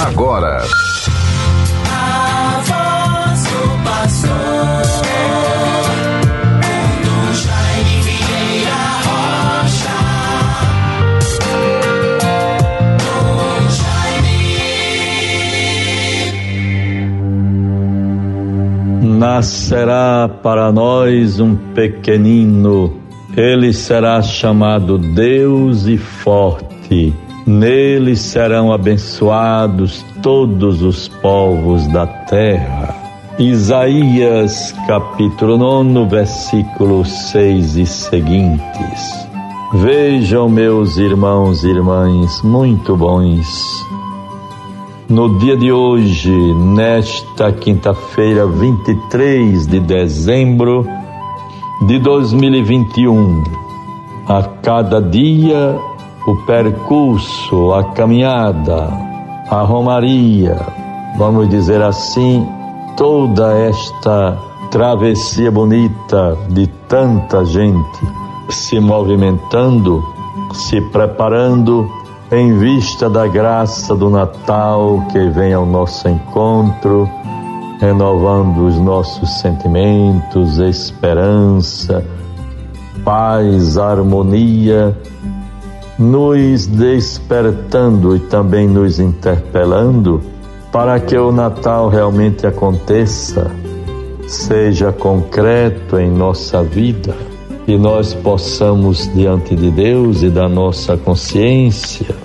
agora. Nascerá para nós um pequenino, ele será chamado Deus e Forte. Nele serão abençoados todos os povos da terra. Isaías capítulo 9, versículos 6 e seguintes. Vejam, meus irmãos e irmãs, muito bons. No dia de hoje, nesta quinta-feira, 23 de dezembro de 2021, a cada dia o percurso, a caminhada, a romaria, vamos dizer assim, toda esta travessia bonita de tanta gente se movimentando, se preparando em vista da graça do Natal que vem ao nosso encontro, renovando os nossos sentimentos, esperança, paz, harmonia nos despertando e também nos interpelando para que o Natal realmente aconteça, seja concreto em nossa vida e nós possamos, diante de Deus e da nossa consciência,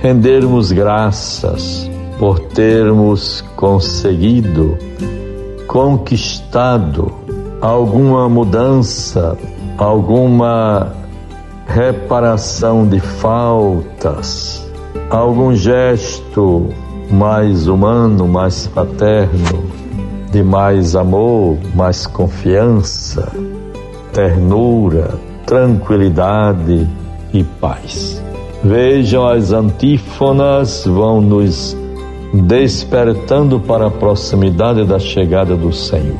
rendermos graças por termos conseguido, conquistado alguma mudança, alguma reparação de faltas, algum gesto mais humano, mais fraterno, de mais amor, mais confiança, ternura, tranquilidade e paz. Vejam as antífonas vão nos despertando para a proximidade da chegada do Senhor.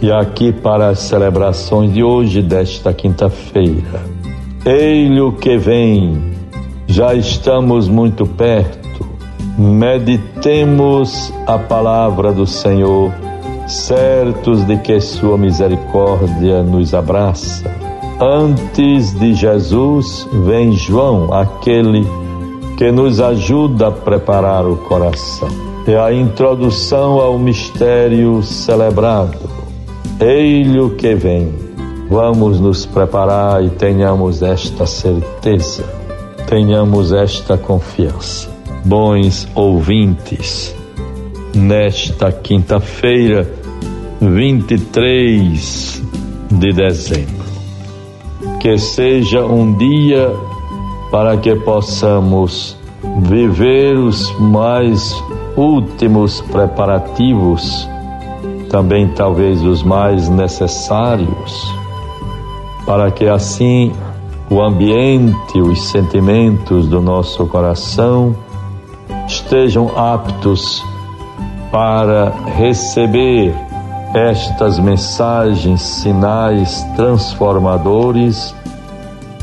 E aqui para as celebrações de hoje, desta quinta-feira, Eis-o que vem, já estamos muito perto. Meditemos a palavra do Senhor, certos de que Sua misericórdia nos abraça. Antes de Jesus vem João, aquele que nos ajuda a preparar o coração. É a introdução ao mistério celebrado. Eis-o que vem Vamos nos preparar e tenhamos esta certeza, tenhamos esta confiança. Bons ouvintes, nesta quinta-feira, 23 de dezembro, que seja um dia para que possamos viver os mais últimos preparativos, também talvez os mais necessários para que assim o ambiente, os sentimentos do nosso coração estejam aptos para receber estas mensagens, sinais transformadores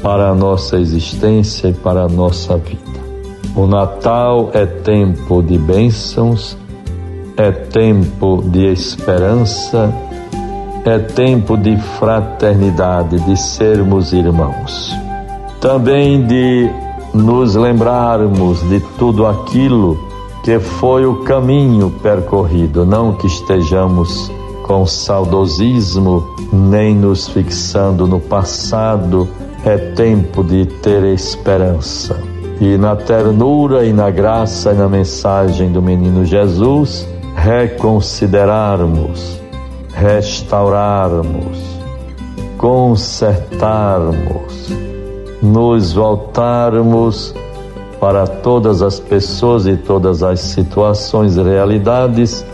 para a nossa existência e para a nossa vida. O Natal é tempo de bênçãos, é tempo de esperança é tempo de fraternidade, de sermos irmãos. Também de nos lembrarmos de tudo aquilo que foi o caminho percorrido, não que estejamos com saudosismo nem nos fixando no passado, é tempo de ter esperança. E na ternura e na graça e na mensagem do menino Jesus, reconsiderarmos restaurarmos, consertarmos, nos voltarmos para todas as pessoas e todas as situações e realidades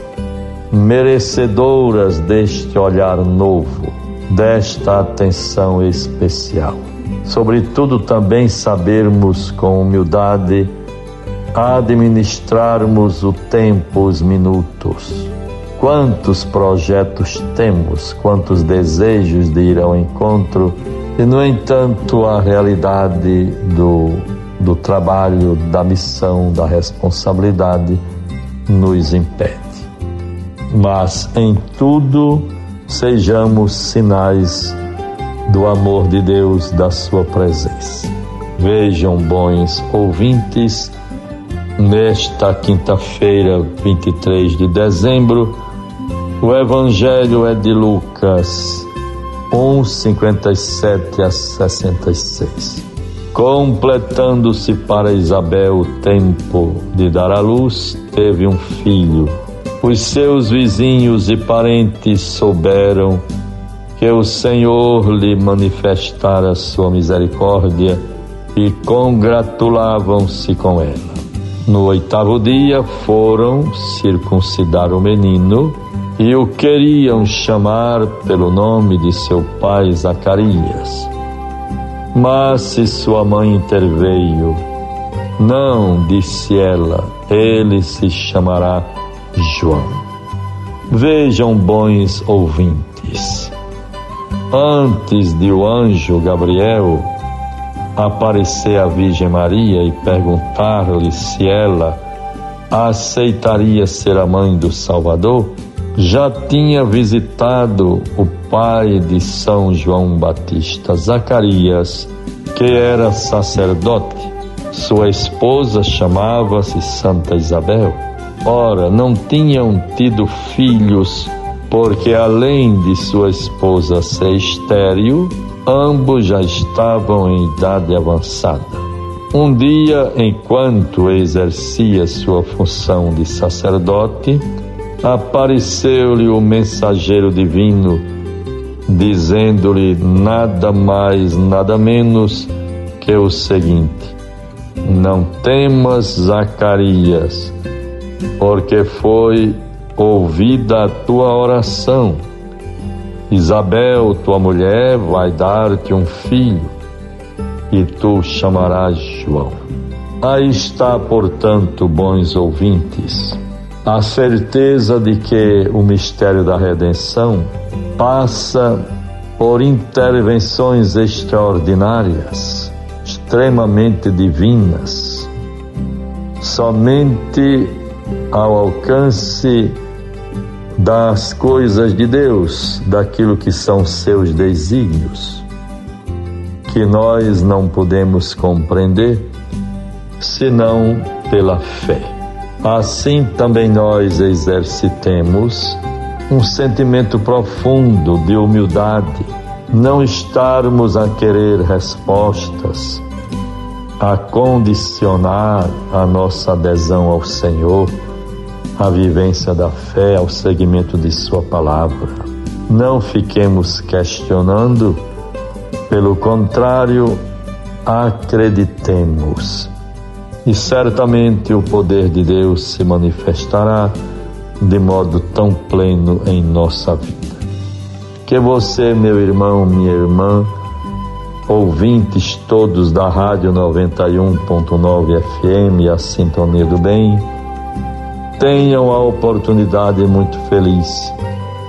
merecedoras deste olhar novo, desta atenção especial. Sobretudo também sabermos com humildade administrarmos o tempo, os minutos Quantos projetos temos, quantos desejos de ir ao encontro, e no entanto a realidade do do trabalho, da missão, da responsabilidade nos impede. Mas em tudo sejamos sinais do amor de Deus, da sua presença. Vejam, bons ouvintes, nesta quinta-feira, 23 de dezembro, o Evangelho é de Lucas 1, 57 a 66. Completando-se para Isabel o tempo de dar à luz, teve um filho. Os seus vizinhos e parentes souberam que o Senhor lhe manifestara sua misericórdia e congratulavam-se com ela. No oitavo dia foram circuncidar o menino e o queriam chamar pelo nome de seu pai Zacarias. Mas se sua mãe interveio, não, disse ela, ele se chamará João. Vejam, bons ouvintes, antes de o anjo Gabriel aparecer à Virgem Maria e perguntar-lhe se ela aceitaria ser a mãe do Salvador, já tinha visitado o pai de São João Batista, Zacarias, que era sacerdote. Sua esposa chamava-se Santa Isabel. Ora, não tinham tido filhos, porque além de sua esposa ser estéril, ambos já estavam em idade avançada. Um dia, enquanto exercia sua função de sacerdote, apareceu-lhe o mensageiro divino, dizendo-lhe nada mais, nada menos que o seguinte: Não temas, Zacarias, porque foi ouvida a tua oração. Isabel, tua mulher, vai dar-te um filho, e tu chamarás João. Aí está, portanto, bons ouvintes a certeza de que o mistério da redenção passa por intervenções extraordinárias, extremamente divinas, somente ao alcance das coisas de Deus, daquilo que são seus desígnios, que nós não podemos compreender senão pela fé. Assim também nós exercitemos um sentimento profundo de humildade, não estarmos a querer respostas, a condicionar a nossa adesão ao Senhor, a vivência da fé, ao seguimento de Sua palavra. Não fiquemos questionando, pelo contrário, acreditemos e certamente o poder de Deus se manifestará de modo tão pleno em nossa vida. Que você, meu irmão, minha irmã, ouvintes todos da Rádio 91.9 FM, a Sintonia do Bem, tenham a oportunidade muito feliz,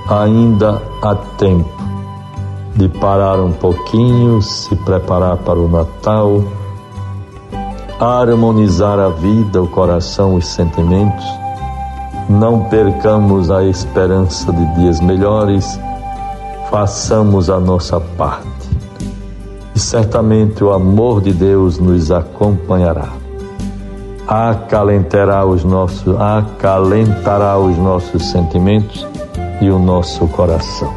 ainda há tempo, de parar um pouquinho, se preparar para o Natal harmonizar a vida, o coração, os sentimentos. Não percamos a esperança de dias melhores, façamos a nossa parte. E certamente o amor de Deus nos acompanhará. Acalentará os nossos, acalentará os nossos sentimentos e o nosso coração.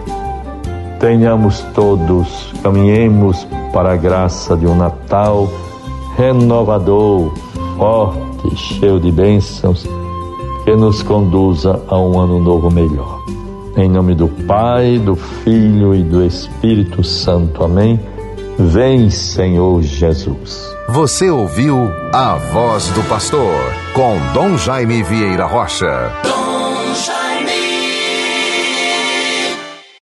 Tenhamos todos, caminhemos para a graça de um Natal renovador, forte, cheio de bênçãos, que nos conduza a um ano novo melhor. Em nome do Pai, do Filho e do Espírito Santo. Amém. Vem, Senhor Jesus. Você ouviu a voz do pastor com Dom Jaime Vieira Rocha.